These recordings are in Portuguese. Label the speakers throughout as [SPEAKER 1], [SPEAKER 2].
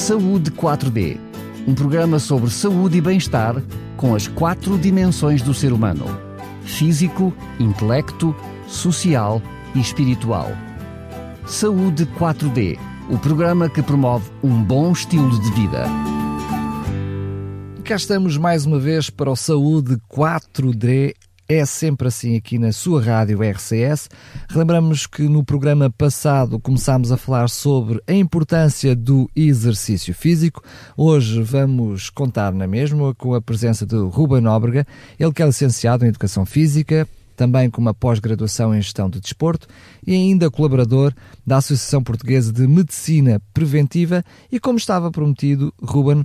[SPEAKER 1] Saúde 4D, um programa sobre saúde e bem-estar com as quatro dimensões do ser humano: físico, intelecto, social e espiritual. Saúde 4D, o programa que promove um bom estilo de vida.
[SPEAKER 2] Cá estamos mais uma vez para o Saúde 4D é sempre assim aqui na sua rádio RCS. Relembramos que no programa passado começámos a falar sobre a importância do exercício físico. Hoje vamos contar na mesma com a presença de Ruben Nóbrega, ele que é licenciado em Educação Física, também com uma pós-graduação em Gestão de Desporto e ainda colaborador da Associação Portuguesa de Medicina Preventiva e como estava prometido, Ruben,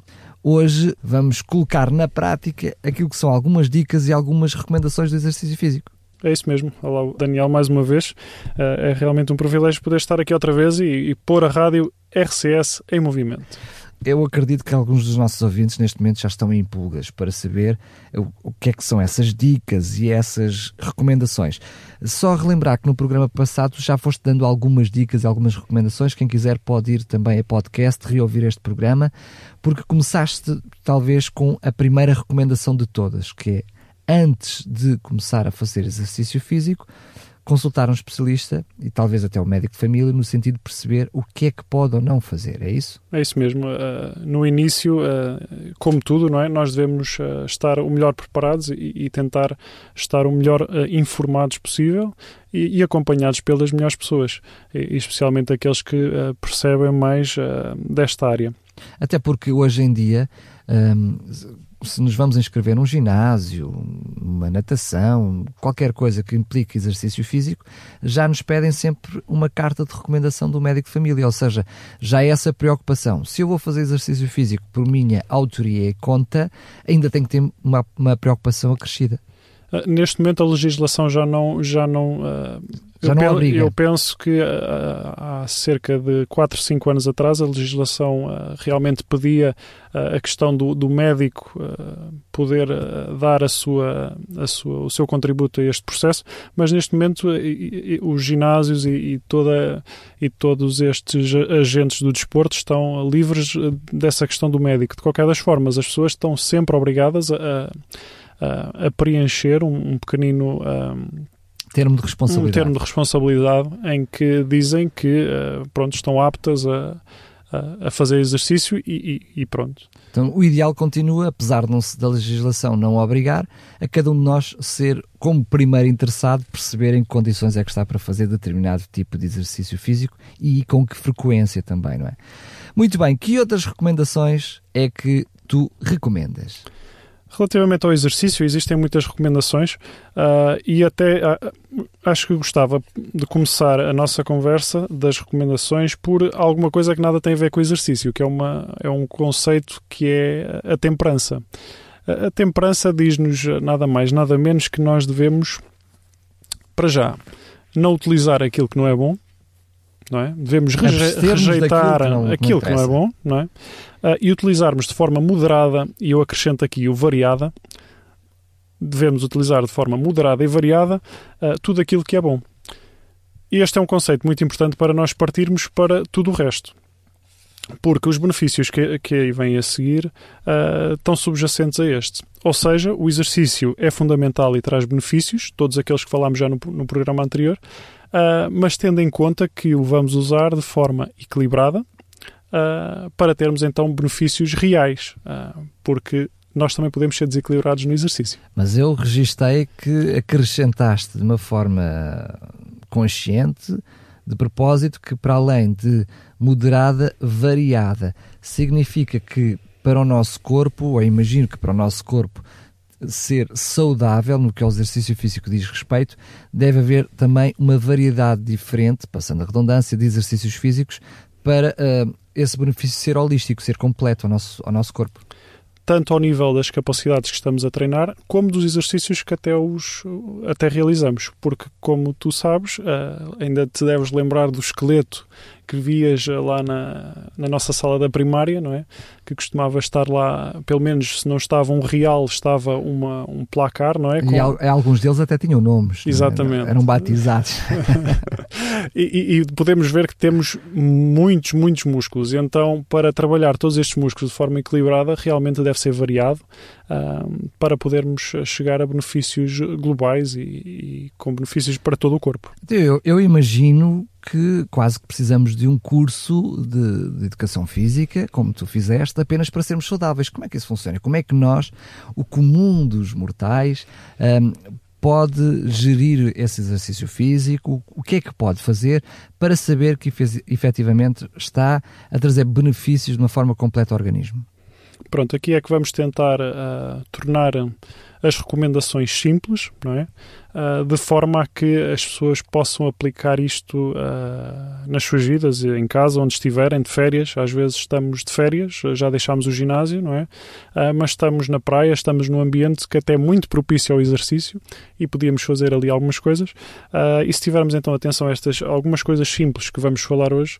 [SPEAKER 2] Hoje vamos colocar na prática aquilo que são algumas dicas e algumas recomendações do exercício físico.
[SPEAKER 3] É isso mesmo. Olá, Daniel, mais uma vez. Eh, é realmente um privilégio poder estar aqui outra vez e, e pôr a rádio RCS em movimento.
[SPEAKER 2] Eu acredito que alguns dos nossos ouvintes neste momento já estão em pulgas para saber o que é que são essas dicas e essas recomendações. Só relembrar que no programa passado já foste dando algumas dicas e algumas recomendações. Quem quiser pode ir também a podcast, reouvir este programa, porque começaste talvez com a primeira recomendação de todas, que é antes de começar a fazer exercício físico, consultar um especialista e talvez até o médico de família no sentido de perceber o que é que pode ou não fazer, é isso?
[SPEAKER 3] É isso mesmo. Uh, no início, uh, como tudo, não é? nós devemos uh, estar o melhor preparados e, e tentar estar o melhor informados possível e, e, acompanhados pelas melhores pessoas, e, especialmente aqueles que percebem mais desta área.
[SPEAKER 2] Até porque hoje em dia um, se nos vamos inscrever num ginásio, uma natação, qualquer coisa que implique exercício físico, já nos pedem sempre uma carta de recomendação do médico de família, ou seja, já é essa preocupação. Se eu vou fazer exercício físico por minha autoria e conta, ainda tenho que ter uma, uma preocupação acrescida.
[SPEAKER 3] Ah, neste momento a legislação já não, já não uh,
[SPEAKER 2] já eu, não obriga.
[SPEAKER 3] eu penso que uh, há cerca de 4, 5 anos atrás a legislação realmente pedia a questão do, do médico poder dar a sua, a sua, o seu contributo a este processo, mas neste momento os ginásios e, e, toda, e todos estes agentes do desporto estão livres dessa questão do médico. De qualquer das formas, as pessoas estão sempre obrigadas a a preencher um, um pequenino
[SPEAKER 2] termo de responsabilidade.
[SPEAKER 3] Um termo de responsabilidade em que dizem que uh, pronto, estão aptas a, a, a fazer exercício e, e, e, pronto.
[SPEAKER 2] Então o ideal continua, apesar de não, da legislação não obrigar, a cada um de nós ser, como primeiro interessado, perceber em que condições é que está para fazer determinado tipo de exercício físico e com que frequência também, não é? Muito bem, que outras recomendações é que tu recomendas?
[SPEAKER 3] Relativamente ao exercício, existem muitas recomendações uh, e até uh, acho que gostava de começar a nossa conversa das recomendações por alguma coisa que nada tem a ver com o exercício, que é, uma, é um conceito que é a temperança. A, a temperança diz-nos nada mais, nada menos que nós devemos, para já, não utilizar aquilo que não é bom, não é? Devemos reje rejeitar que não, aquilo que não, que não é bom, não é? Uh, e utilizarmos de forma moderada, e eu acrescento aqui o variada, devemos utilizar de forma moderada e variada uh, tudo aquilo que é bom. Este é um conceito muito importante para nós partirmos para tudo o resto. Porque os benefícios que, que aí vêm a seguir uh, estão subjacentes a este. Ou seja, o exercício é fundamental e traz benefícios, todos aqueles que falámos já no, no programa anterior, uh, mas tendo em conta que o vamos usar de forma equilibrada, uh, para termos então benefícios reais, uh, porque nós também podemos ser desequilibrados no exercício.
[SPEAKER 2] Mas eu registrei que acrescentaste de uma forma consciente, de propósito, que para além de moderada, variada, significa que para o nosso corpo, ou imagino que para o nosso corpo ser saudável no que ao exercício físico diz respeito, deve haver também uma variedade diferente, passando a redundância, de exercícios físicos para uh, esse benefício ser holístico, ser completo ao nosso, ao nosso corpo.
[SPEAKER 3] Tanto ao nível das capacidades que estamos a treinar, como dos exercícios que até, os, até realizamos. Porque, como tu sabes, uh, ainda te deves lembrar do esqueleto que vias lá na, na nossa sala da primária, não é? Que costumava estar lá, pelo menos se não estava um real, estava uma, um placar, não é?
[SPEAKER 2] Com... E al alguns deles até tinham nomes.
[SPEAKER 3] É? Exatamente.
[SPEAKER 2] Eram batizados.
[SPEAKER 3] e, e, podemos ver que temos muitos, muitos músculos. E então, para trabalhar todos estes músculos de forma equilibrada, realmente deve ser variado uh, para podermos chegar a benefícios globais e, e com benefícios para todo o corpo.
[SPEAKER 2] Eu, eu imagino que quase que precisamos de um curso de, de, educação física, como tu fizeste, apenas para sermos saudáveis. Como é que isso funciona? Como é que nós, o comum dos mortais, um, pode gerir esse exercício físico? O que é que pode fazer para saber que efetivamente está a trazer benefícios de uma forma completa ao organismo?
[SPEAKER 3] Pronto, aqui é que vamos tentar uh, tornar as recomendações simples, não é? Uh, de forma a que as pessoas possam aplicar isto uh, nas suas vidas, em casa, onde estiverem, de férias. Às vezes estamos de férias, já deixámos o ginásio, não é? Uh, mas estamos na praia, estamos num ambiente que até é muito propício ao exercício e podíamos fazer ali algumas coisas. e se tivermos então atenção a estas algumas coisas simples que vamos falar hoje,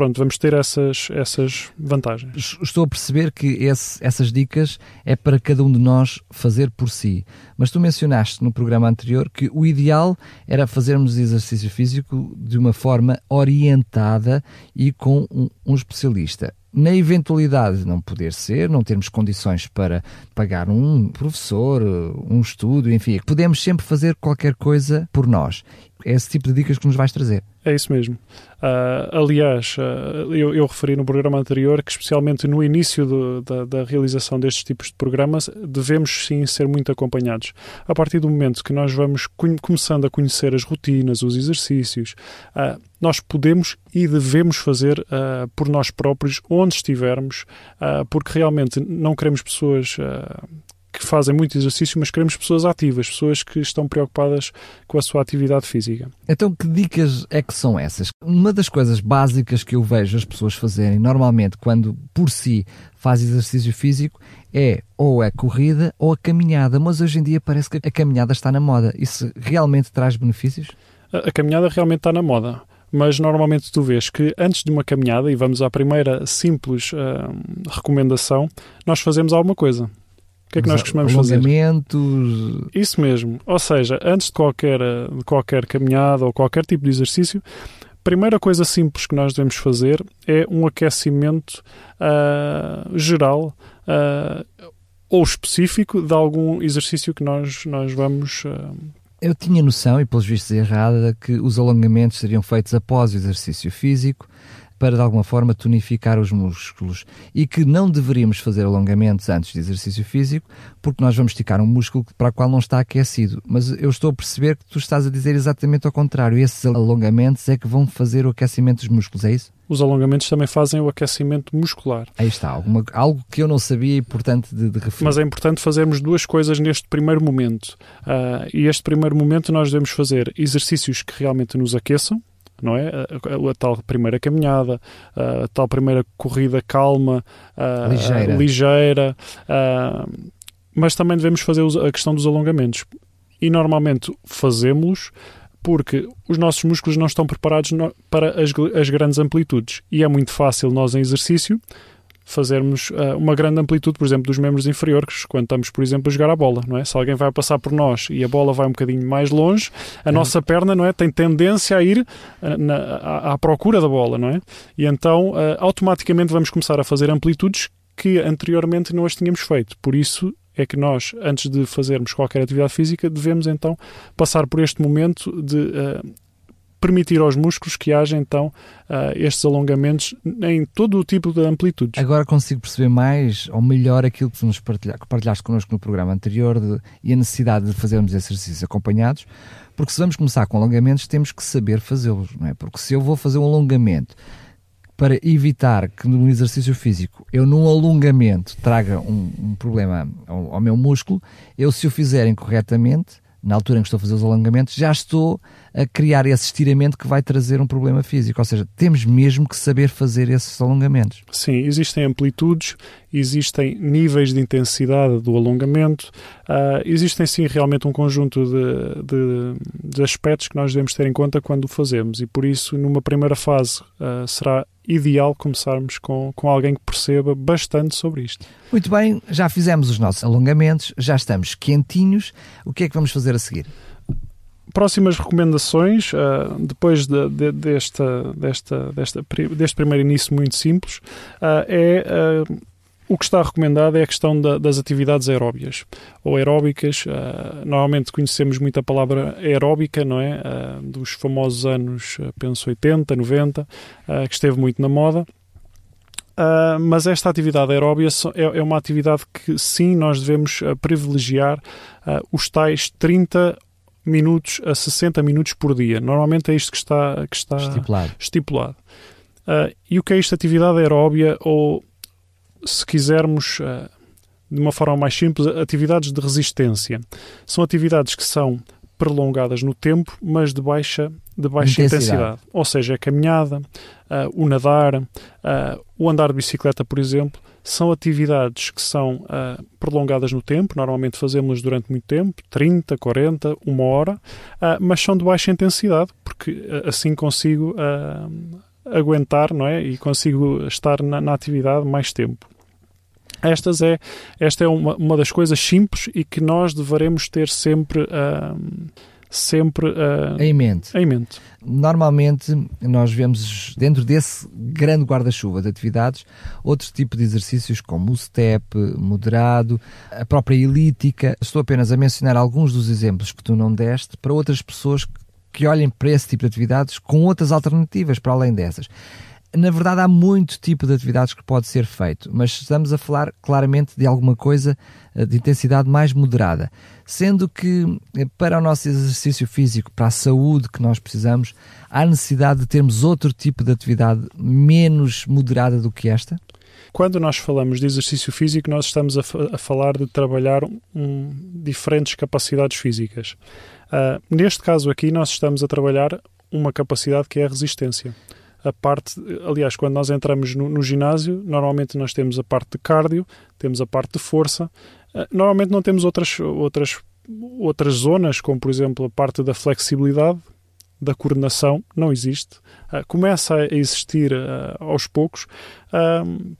[SPEAKER 3] pronto, vamos ter essas, essas vantagens.
[SPEAKER 2] Estou a perceber que esse, essas dicas é para cada um de nós fazer por si. Mas tu mencionaste no programa anterior que o ideal era fazermos exercício físico de uma forma orientada e com um, um especialista na eventualidade de não poder ser, não termos condições para pagar um professor, um estudo, enfim, podemos sempre fazer qualquer coisa por nós. É esse tipo de dicas que nos vais trazer.
[SPEAKER 3] É isso mesmo. Uh, aliás, uh, eu, eu, referi no programa anterior que, especialmente no início do, da, da, realização destes tipos de programas, devemos sim ser muito acompanhados. A partir do momento que nós vamos começando a conhecer as rotinas, os exercícios, uh, nós podemos e devemos fazer por nós próprios, onde estivermos, porque realmente não queremos pessoas que fazem muito exercício, mas queremos pessoas ativas, pessoas que estão preocupadas com a sua atividade física.
[SPEAKER 2] Então, que dicas é que são essas? Uma das coisas básicas que eu vejo as pessoas fazerem normalmente quando por si faz exercício físico é ou a corrida ou a caminhada, mas hoje em dia parece que a caminhada está na moda. Isso realmente traz benefícios?
[SPEAKER 3] A, a caminhada realmente está na moda mas normalmente tu vês que antes de uma caminhada, e vamos à primeira simples uh, recomendação, nós fazemos alguma coisa. O que é que nós costumamos fazer? Isso mesmo. Ou seja, antes de qualquer, de qualquer caminhada ou qualquer tipo de exercício, a primeira coisa simples que nós devemos fazer é um aquecimento uh, geral uh, ou específico de algum exercício que nós, nós vamos. Uh...
[SPEAKER 2] Eu tinha noção, e pelos vistos errada, que os alongamentos seriam feitos após o exercício físico para de alguma forma tonificar os músculos e que não deveríamos fazer alongamentos antes de exercício físico porque nós vamos esticar um músculo para o qual não está aquecido. Mas eu estou a perceber que tu estás a dizer exatamente ao contrário. Esses alongamentos é que vão fazer o aquecimento dos músculos, é isso?
[SPEAKER 3] Os alongamentos também fazem o aquecimento muscular.
[SPEAKER 2] Aí está, alguma, algo que eu não sabia e importante de, de referir.
[SPEAKER 3] Mas é importante fazermos duas coisas neste primeiro momento. Uh, e este primeiro momento nós devemos fazer exercícios que realmente nos aqueçam, não é? A, a, tal primeira caminhada, a, a, tal primeira corrida calma,
[SPEAKER 2] ligeira,
[SPEAKER 3] ligeira mas também devemos fazer a questão dos alongamentos. E normalmente fazemos-los porque os nossos músculos não estão preparados para as, as grandes amplitudes. E é muito fácil nós, em exercício, fazermos uh, uma grande amplitude, por exemplo, dos membros inferiores, quando estamos, por exemplo, a jogar a bola, não é? Se alguém vai passar por nós e a bola vai um bocadinho mais longe, a nossa perna, não é? Tem tendência a ir uh, na, à, à, procura da bola, não é? E então, uh, automaticamente vamos começar a fazer amplitudes que anteriormente não as tínhamos feito. Por isso é que nós, antes de fazermos qualquer atividade física, devemos então passar por este momento de permitir aos músculos que haja então uh, estes alongamentos em todo o tipo de amplitudes.
[SPEAKER 2] Agora consigo perceber mais ou melhor aquilo que nos partilha, que partilhaste connosco no programa anterior de, e a necessidade de fazermos exercícios acompanhados, porque se vamos começar com alongamentos temos que saber fazê-los, não é? Porque se eu vou fazer um alongamento para evitar que no exercício físico eu num alongamento traga um, um problema ao, ao meu músculo, eu se o fizer incorretamente na altura em que estou a fazer os alongamentos, já estou a criar esse estiramento que vai trazer um problema físico. Ou seja, temos mesmo que saber fazer esses alongamentos.
[SPEAKER 3] Sim, existem amplitudes, existem níveis de intensidade do alongamento, uh, existem sim realmente um conjunto de, de, de, aspectos que nós devemos ter em conta quando o fazemos e por isso, numa primeira fase, uh, será ideal começarmos com, com alguém que perceba bastante sobre isto.
[SPEAKER 2] Muito bem, já fizemos os nossos alongamentos, já estamos quentinhos. O que é que vamos fazer a seguir?
[SPEAKER 3] próximas recomendações, uh, depois de, de, desta, desta, desta, deste primeiro início muito simples, uh, é uh, o que está recomendado é a questão da, das atividades aeróbias ou aeróbicas. normalmente conhecemos muito a palavra aeróbica, não é? dos famosos anos, penso, 80, 90, que esteve muito na moda. Uh, mas esta atividade aeróbia é, é, uma atividade que sim nós devemos uh, privilegiar uh, os tais 30 minutos a 60 minutos por dia. Normalmente é isto que está, que está
[SPEAKER 2] estipulado.
[SPEAKER 3] estipulado. Uh, e o que é isto? Atividade aeróbia ou, se quisermos, uh, de uma forma mais simples, atividades de resistência. São atividades que são prolongadas no tempo, mas de baixa, de baixa intensidade. intensidade. Ou seja, a caminhada, uh, o nadar, o andar de bicicleta, por exemplo, são atividades que são uh, prolongadas no tempo, normalmente fazemos durante muito tempo, 30, 40, uma hora, mas são de baixa intensidade, porque assim consigo aguentar não é? e consigo estar na, na atividade mais tempo. Estas é, esta é uma, uma das coisas simples e que nós deveremos ter sempre sempre uh,
[SPEAKER 2] em, mente.
[SPEAKER 3] em mente.
[SPEAKER 2] Normalmente nós vemos dentro desse grande guarda-chuva de atividades outros tipos de exercícios como o step, moderado, a própria elítica. Estou apenas a mencionar alguns dos exemplos que tu não deste para outras pessoas que olhem para esse tipo de atividades com outras alternativas para além dessas. Na verdade, há muito tipo de atividades que pode ser feito, mas estamos a falar claramente de alguma coisa eh, de intensidade mais moderada. Sendo que eh, para o nosso exercício físico, para a saúde que nós precisamos, há necessidade de termos outro tipo de atividade menos moderada do que esta?
[SPEAKER 3] Quando nós falamos de exercício físico, nós estamos a, a falar de trabalhar um, diferentes capacidades físicas. Uh, neste caso aqui, nós estamos a trabalhar uma capacidade que é a resistência a parte, aliás, quando nós entramos no, no, ginásio, normalmente nós temos a parte de cardio, temos a parte de força, uh, normalmente não temos outras, outras, outras zonas, como por exemplo a parte da flexibilidade, da coordenação, não existe. Uh, começa a existir uh, aos poucos,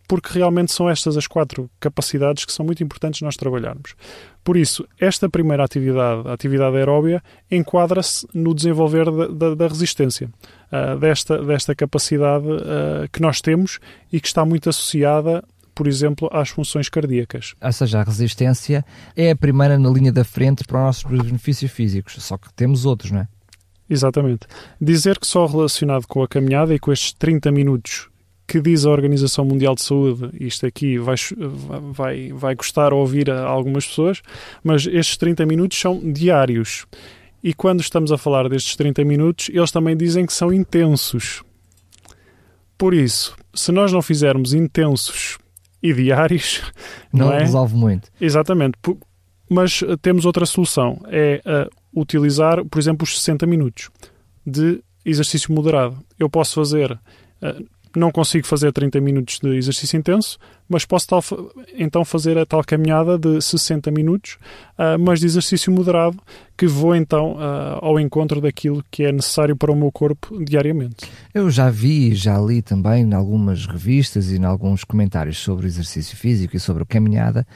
[SPEAKER 3] porque realmente são estas as quatro capacidades que são muito importantes nós trabalharmos. Por isso, esta primeira atividade, a atividade aeróbia, enquadra-se no desenvolver da, da, da resistência uh, desta, desta capacidade uh, que nós temos e que está muito associada por exemplo, às funções cardíacas.
[SPEAKER 2] Ou seja, a resistência é a primeira na linha da frente para os nossos benefícios físicos, só que temos outros, não é?
[SPEAKER 3] Exatamente. Dizer que só relacionado com a caminhada e com estes 30 minutos que diz a Organização Mundial de Saúde, isto aqui vai, vai, vai custar ouvir a algumas pessoas, mas estes 30 minutos são diários. E quando estamos a falar destes 30 minutos, eles também dizem que são intensos. Por isso, se nós não fizermos intensos e diários,
[SPEAKER 2] não,
[SPEAKER 3] não é?
[SPEAKER 2] resolve muito.
[SPEAKER 3] Exatamente. Mas eh, temos outra solução, é uh, utilizar, por exemplo, os 60 minutos de exercício moderado. Eu posso fazer uh, não consigo fazer 30 minutos de exercício intenso, mas posso tal, então fazer a tal caminhada de 60 minutos, uh, mas de exercício moderado, que vou então uh, ao encontro daquilo que é necessário para o meu corpo diariamente.
[SPEAKER 2] Eu já vi, já li também em algumas revistas e em alguns comentários sobre exercício físico e sobre a caminhada,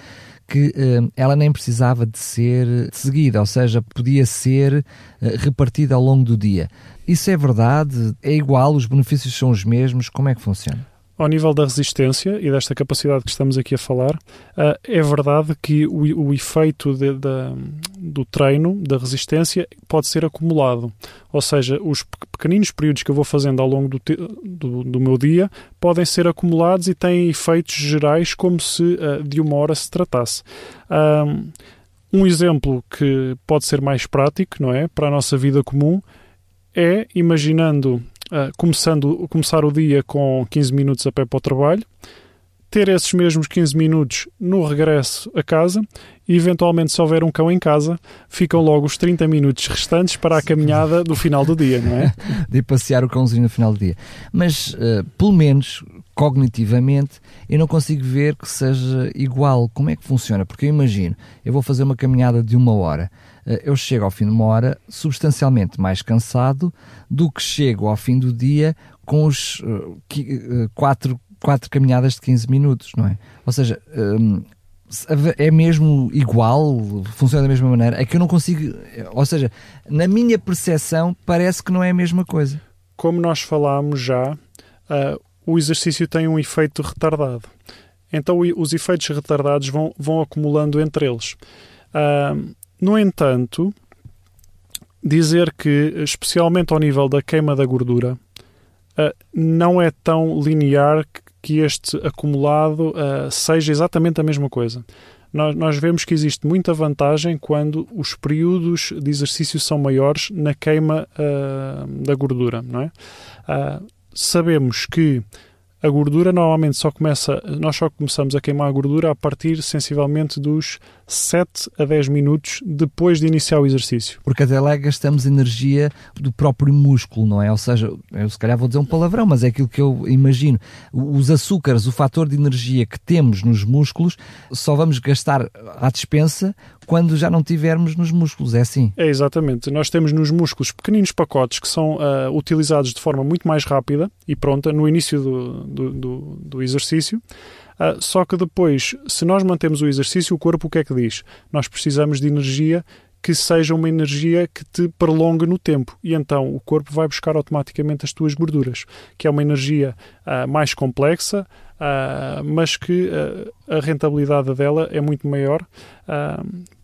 [SPEAKER 2] que uh, ela nem precisava de ser seguida, ou seja, podia ser uh, repartida ao longo do dia. Isso é verdade? É igual? Os benefícios são os mesmos? Como é que funciona?
[SPEAKER 3] Ao nível da resistência e desta capacidade que estamos aqui a falar, uh, é verdade que o, o efeito de, de, do treino, da resistência, pode ser acumulado. Ou seja, os pequeninos períodos que eu vou fazendo ao longo do, do, do meu dia podem ser acumulados e têm efeitos gerais como se uh, de uma hora se tratasse. um exemplo que pode ser mais prático, não é? Para a nossa vida comum, é imaginando uh, começando, começar o dia com 15 minutos a pé para o trabalho, ter esses mesmos 15 minutos no regresso a casa e eventualmente se houver um cão em casa, ficam logo os 30 minutos restantes para a caminhada do final do dia, não é?
[SPEAKER 2] de passear o cãozinho no final do dia. Mas, uh, pelo menos, cognitivamente, eu não consigo ver que seja igual. Como é que funciona? Porque eu imagino, eu vou fazer uma caminhada de uma hora, eu chego ao fim de uma hora substancialmente mais cansado do que chego ao fim do dia com os uh, quatro, quatro caminhadas de 15 minutos, não é? Ou seja, um, é mesmo igual, funciona da mesma maneira, é que eu não consigo, ou seja, na minha percepção parece que não é a mesma coisa.
[SPEAKER 3] Como nós falámos já, uh, o exercício tem um efeito retardado. Então os efeitos retardados vão, vão acumulando entre eles. Uh, no entanto, dizer que, especialmente ao nível da queima da gordura, uh, não é tão linear que este acumulado uh, seja exatamente a mesma coisa. Nós, vemos que existe muita vantagem quando os períodos de exercício são maiores na queima uh, da gordura, não é? Sabemos que a gordura normalmente só começa, nós só começamos a queimar a gordura a partir sensivelmente dos 7 a 10 minutos depois de iniciar o exercício.
[SPEAKER 2] Porque até lá gastamos energia do próprio músculo, não é? Ou seja, eu se calhar vou dizer um palavrão, mas é aquilo que eu imagino. Os açúcares, o fator de energia que temos nos músculos, só vamos gastar à dispensa quando já não tivermos nos músculos, é assim?
[SPEAKER 3] É exatamente. Nós temos nos músculos pequeninos pacotes que são uh, utilizados de forma muito mais rápida e pronta no início do, do, do, do exercício. Uh, só que depois, se nós mantemos o exercício, o corpo o que é que diz? Nós precisamos de energia que seja uma energia que te prolongue no tempo. E então o corpo vai buscar automaticamente as tuas gorduras, que é uma energia uh, mais complexa, uh, mas que uh, a rentabilidade dela é muito maior.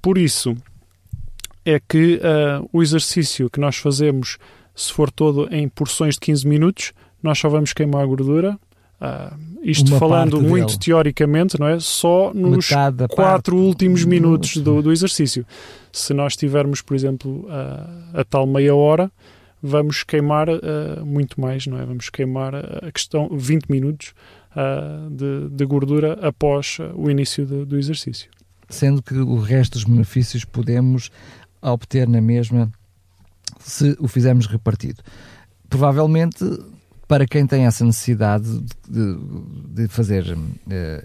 [SPEAKER 3] por isso é que o exercício que nós fazemos, se for todo em porções de 15 minutos, nós só vamos queimar a gordura Uh, isto Uma falando muito dele. teoricamente, não é? Só nos Metade quatro parte. últimos minutos do, do, exercício. Se nós tivermos, por exemplo, uh, a tal meia hora, vamos queimar uh, muito mais, não é? Vamos queimar a questão 20 minutos de, de, gordura após o início de, do exercício.
[SPEAKER 2] Sendo que o resto dos benefícios podemos obter na mesma se o fizermos repartido. Provavelmente para quem tem essa necessidade de, de fazer uh,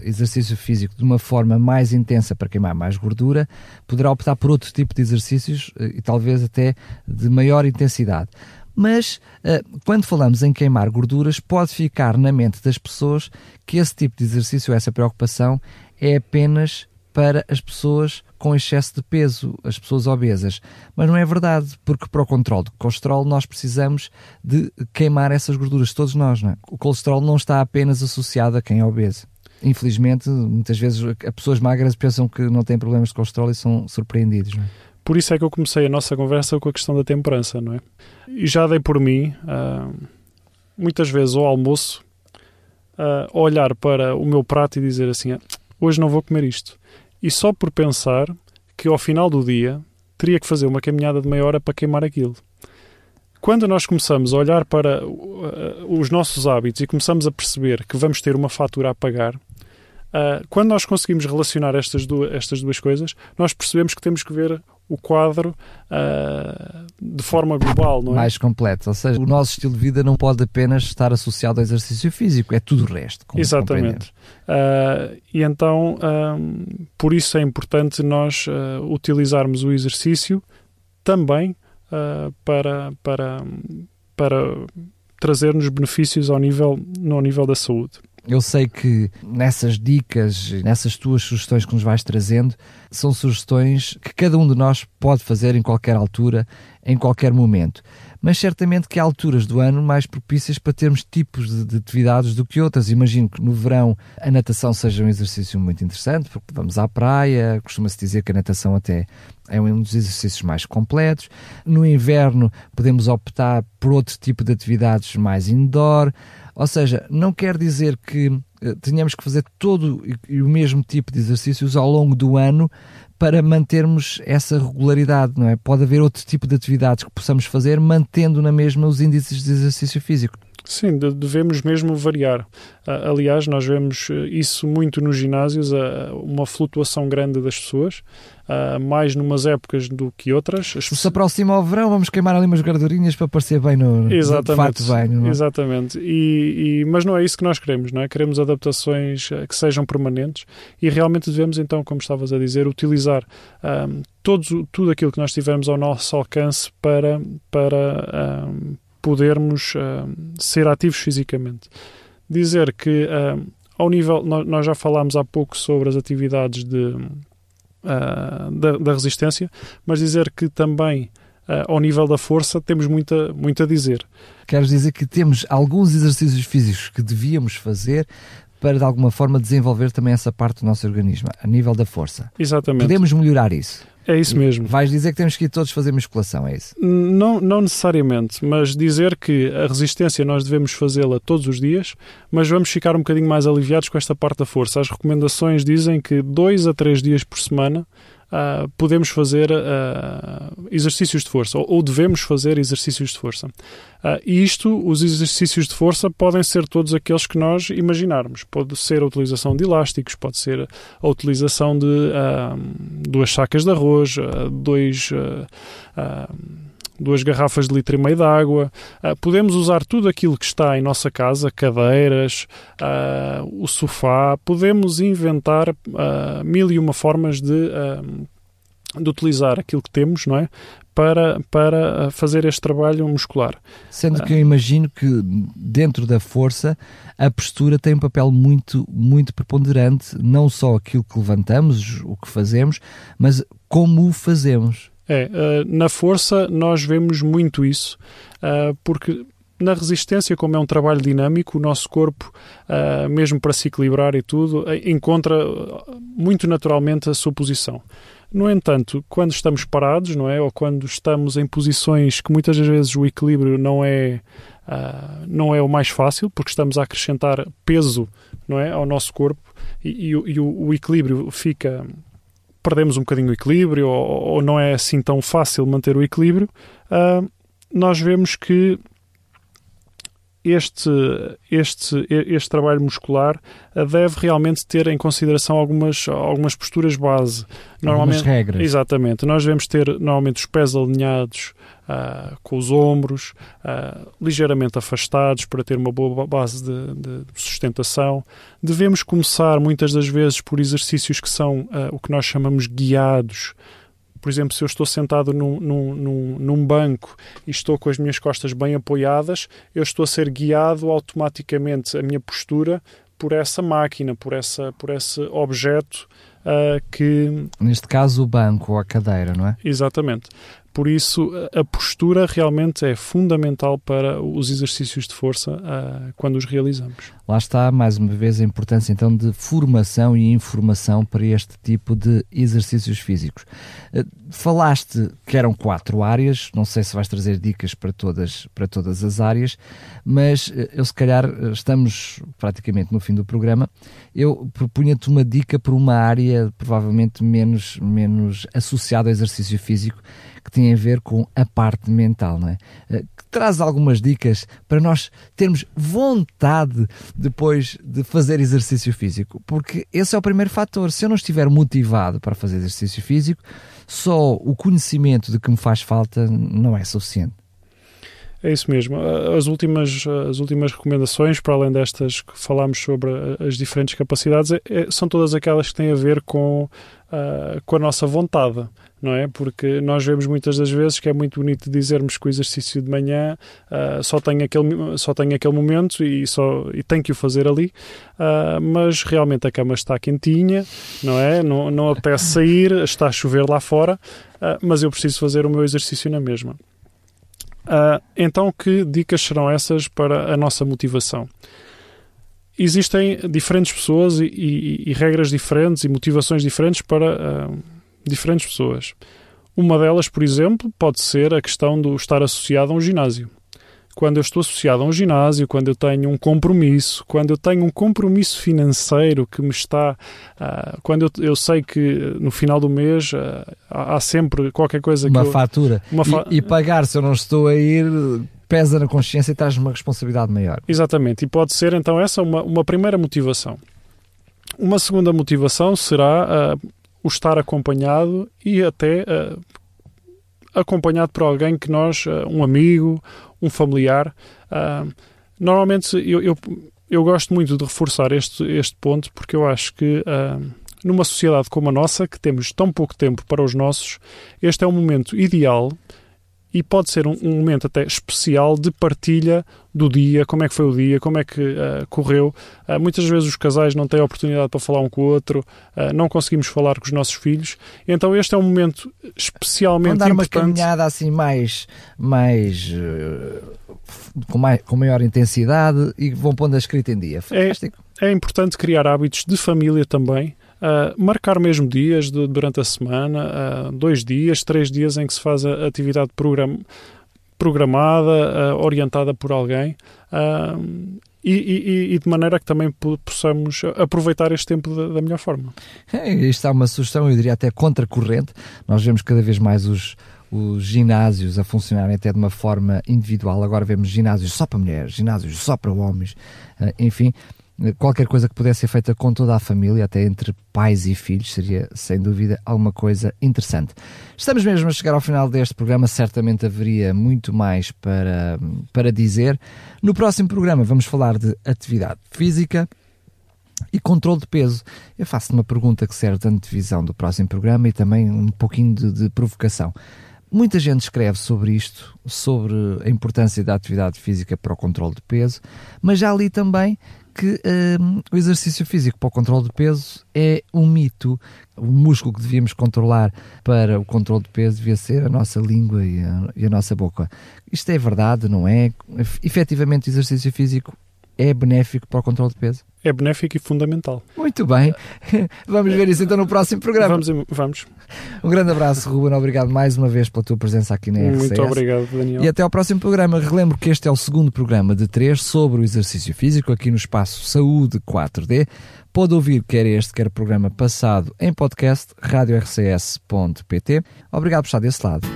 [SPEAKER 2] exercício físico de uma forma mais intensa para queimar mais gordura, poderá optar por outro tipo de exercícios uh, e talvez até de maior intensidade. Mas uh, quando falamos em queimar gorduras, pode ficar na mente das pessoas que esse tipo de exercício, essa preocupação, é apenas para as pessoas com excesso de peso, as pessoas obesas. Mas não é verdade, porque para o controle do colesterol nós precisamos de queimar essas gorduras, todos nós. Não é? O colesterol não está apenas associado a quem é obeso. Infelizmente, muitas vezes as pessoas magras pensam que não têm problemas de colesterol e são surpreendidos. Não é?
[SPEAKER 3] Por isso é que eu comecei a nossa conversa com a questão da temperança, não é? E já dei por mim, uh, muitas vezes ao almoço, uh, olhar para o meu prato e dizer assim: ah, hoje não vou comer isto e só por pensar que ao final do dia teria que fazer uma caminhada de meia hora para queimar aquilo. Quando nós começamos a olhar para uh, os nossos hábitos e começamos a perceber que vamos ter uma fatura a pagar, uh, quando nós conseguimos relacionar estas duas, estas duas coisas, nós percebemos que temos que ver o quadro uh, de forma global, não é?
[SPEAKER 2] Mais completo. Ou seja, o nosso estilo de vida não pode apenas estar associado ao exercício físico, é tudo o resto.
[SPEAKER 3] Exatamente. Uh, e então, uh, por isso é importante nós utilizarmos o exercício também para, para, para trazer-nos benefícios ao nível, no nível da saúde.
[SPEAKER 2] Eu sei que nessas dicas, nessas tuas sugestões que nos vais trazendo, são sugestões que cada um de nós pode fazer em qualquer altura, em qualquer momento. Mas certamente que há alturas do ano mais propícias para termos tipos de, de atividades do que outras. Imagino que no verão a natação seja um exercício muito interessante, porque vamos à praia, costuma-se dizer que a natação até é um dos exercícios mais completos. No inverno podemos optar por outro tipo de atividades mais indoor. Ou seja, não quer dizer que uh, tenhamos que fazer todo o mesmo tipo de exercícios ao longo do ano para mantermos essa regularidade, não é? Pode haver outro tipo de atividades que possamos fazer mantendo na mesma os índices de exercício físico.
[SPEAKER 3] Sim, devemos mesmo variar. Aliás, nós vemos isso muito nos ginásios, uma flutuação grande das pessoas mais numas épocas do que outras.
[SPEAKER 2] As... Se aproxima ao verão, vamos queimar ali umas gordurinhas para parecer bem no,
[SPEAKER 3] Exatamente.
[SPEAKER 2] banho. Não
[SPEAKER 3] é? Exatamente. E, e, mas não é isso que nós queremos, não é? Queremos adaptações ah, que sejam permanentes e realmente devemos então, como estavas a dizer, utilizar um, todos, tudo aquilo que nós tivermos ao nosso alcance para, para um, podermos um, ser ativos fisicamente. Dizer que ao nível, nós já falámos há pouco sobre as atividades de uh, da, da, resistência, mas dizer que também uh, ao nível da força temos muita, muito a dizer.
[SPEAKER 2] Queres dizer que temos alguns exercícios físicos que devíamos fazer para de alguma forma desenvolver também essa parte do nosso organismo, a nível da força.
[SPEAKER 3] Exatamente.
[SPEAKER 2] Podemos melhorar isso.
[SPEAKER 3] É isso mesmo.
[SPEAKER 2] Vais dizer que temos que ir todos fazer musculação, é isso?
[SPEAKER 3] Não, não necessariamente, mas dizer que a resistência nós devemos fazê-la todos os dias, mas vamos ficar um bocadinho mais aliviados com esta parte da força. As recomendações dizem que dois a três dias por semana uh, podemos fazer uh, exercícios de força, ou, ou, devemos fazer exercícios de força. Uh, e isto, os exercícios de força, podem ser todos aqueles que nós imaginarmos. Pode ser a utilização de elásticos, pode ser a utilização de duas sacas de arroz, dois duas garrafas de litro e meio de água. Uh, podemos usar tudo aquilo que está em nossa casa, cadeiras, uh, o sofá. Podemos inventar uh, mil e uma formas de, de utilizar aquilo que temos, não é? Para, para fazer este trabalho muscular.
[SPEAKER 2] Sendo que eu imagino que dentro da força a postura tem um papel muito, muito preponderante, não só aquilo que levantamos, o que fazemos, mas como o fazemos.
[SPEAKER 3] É, uh, na força nós vemos muito isso, uh, porque na resistência, como é um trabalho dinâmico, o nosso corpo, uh, mesmo para se equilibrar e tudo, encontra muito naturalmente a sua posição. No entanto, quando estamos parados, não é, ou quando estamos em posições que muitas vezes o equilíbrio não é uh, não é o mais fácil, porque estamos a acrescentar peso, não é, ao nosso corpo e, e, e o, o, equilíbrio fica perdemos um bocadinho o equilíbrio ou, ou não é assim tão fácil manter o equilíbrio, uh, nós vemos que este, este, este trabalho muscular deve realmente ter em consideração algumas, algumas posturas base.
[SPEAKER 2] Normalmente, algumas regras.
[SPEAKER 3] Exatamente. Nós devemos ter normalmente os pés alinhados uh, com os ombros, uh, ligeiramente afastados para ter uma boa base de, de, sustentação. Devemos começar muitas das vezes por exercícios que são uh, o que nós chamamos guiados, por exemplo, se eu estou sentado num, num, num, banco e estou com as minhas costas bem apoiadas, eu estou a ser guiado automaticamente a minha postura por essa máquina, por, essa, por esse objeto uh, que.
[SPEAKER 2] Neste caso, o banco ou a cadeira, não é?
[SPEAKER 3] Exatamente. Por isso, a postura realmente é fundamental para os exercícios de força uh, quando os realizamos.
[SPEAKER 2] Lá está, mais uma vez, a importância então de formação e informação para este tipo de exercícios físicos. Uh, falaste que eram quatro áreas, não sei se vais trazer dicas para todas, para todas as áreas, mas uh, eu se calhar estamos praticamente no fim do programa. Eu propunha-te uma dica para uma área provavelmente menos, menos associada ao exercício físico que tem a ver com a parte mental, não é? Eh, que traz algumas dicas para nós termos vontade depois de fazer exercício físico, porque esse é o primeiro fator. Se eu não estiver motivado para fazer exercício físico, só o conhecimento de que me faz falta não é suficiente.
[SPEAKER 3] É isso mesmo. As últimas, as últimas recomendações, para além destas que falámos sobre as diferentes capacidades, é são todas aquelas que têm a ver com, uh, com a nossa vontade não é? Porque nós vemos muitas das vezes que é muito bonito dizermos que o exercício de manhã uh, só, tem aquele, só tem aquele momento e, só, e tem que o fazer ali, uh, mas realmente a cama está quentinha, não é? Não, não apetece sair, está a chover lá fora, uh, mas eu preciso fazer o meu exercício na mesma. então, que dicas serão essas para a nossa motivação? Existem diferentes pessoas e, e, e regras diferentes e motivações diferentes para diferentes pessoas. Uma delas, por exemplo, pode ser a questão do estar associado a um ginásio. Quando eu estou associado a um ginásio, quando eu tenho um compromisso, quando eu tenho um compromisso financeiro que me está. Uh, quando eu, eu, sei que no final do mês uh, há, há, sempre qualquer coisa
[SPEAKER 2] uma
[SPEAKER 3] que.
[SPEAKER 2] Fatura.
[SPEAKER 3] Eu, uma
[SPEAKER 2] fatura. E, e, pagar se eu não estou a ir pesa na consciência e traz uma responsabilidade maior.
[SPEAKER 3] Exatamente, e pode ser então essa uma, uma primeira motivação. Uma segunda motivação será uh, o estar acompanhado e até uh, acompanhado por alguém que nós, uh, um amigo, um familiar. normalmente eu, eu, eu, gosto muito de reforçar este, este ponto porque eu acho que numa sociedade como a nossa, que temos tão pouco tempo para os nossos, este é um momento ideal e pode ser um, um, momento até especial de partilha do dia, como é que foi o dia, como é que uh, correu. Uh, muitas vezes os casais não têm oportunidade para falar um com o outro, uh, não conseguimos falar com os nossos filhos, então este é um momento especialmente
[SPEAKER 2] Vão dar
[SPEAKER 3] importante.
[SPEAKER 2] uma caminhada assim mais, mais, com, mais com maior intensidade e vão pondo a escrita em dia.
[SPEAKER 3] É, é importante criar hábitos de família também, Uh, marcar mesmo dias de, durante a semana, uh, dois dias, três dias em que se faz a atividade program, programada, uh, orientada por alguém. E, e, e, de maneira que também possamos aproveitar este tempo da, da melhor forma.
[SPEAKER 2] É, isto é uma sugestão, eu diria até contracorrente. Nós vemos cada vez mais os, os ginásios a funcionarem até de uma forma individual. Agora vemos ginásios só para mulheres, ginásios só para homens, enfim qualquer coisa que pudesse ser feita com toda a família, até entre pais e filhos, seria sem dúvida alguma coisa interessante. Estamos mesmo a chegar ao final deste programa, certamente haveria muito mais para, para dizer. No próximo programa vamos falar de atividade física. E controle de peso. Eu faço uma pergunta que serve de antevisão do próximo programa e também um pouquinho de, de provocação. Muita gente escreve sobre isto, sobre a importância da atividade física para o controle de peso, mas já li também que um, o exercício físico para o controle de peso é um mito. O músculo que devíamos controlar para o controle de peso devia ser a nossa língua e a, e a nossa boca. Isto é verdade, não é? Efetivamente, o exercício físico é benéfico para o controle de peso?
[SPEAKER 3] É benéfico e fundamental.
[SPEAKER 2] Muito bem. Vamos ver isso então no próximo programa.
[SPEAKER 3] Vamos. vamos.
[SPEAKER 2] Um grande abraço, Ruben. Obrigado mais uma vez pela tua presença aqui na RCS.
[SPEAKER 3] Muito obrigado, Daniel.
[SPEAKER 2] E até ao próximo programa. Relembro que este é o segundo programa de três sobre o exercício físico aqui no espaço Saúde 4D. Pode ouvir quer este, quer o programa passado em podcast radiorcs.pt. Obrigado por estar desse lado.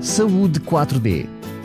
[SPEAKER 1] Saúde 4D.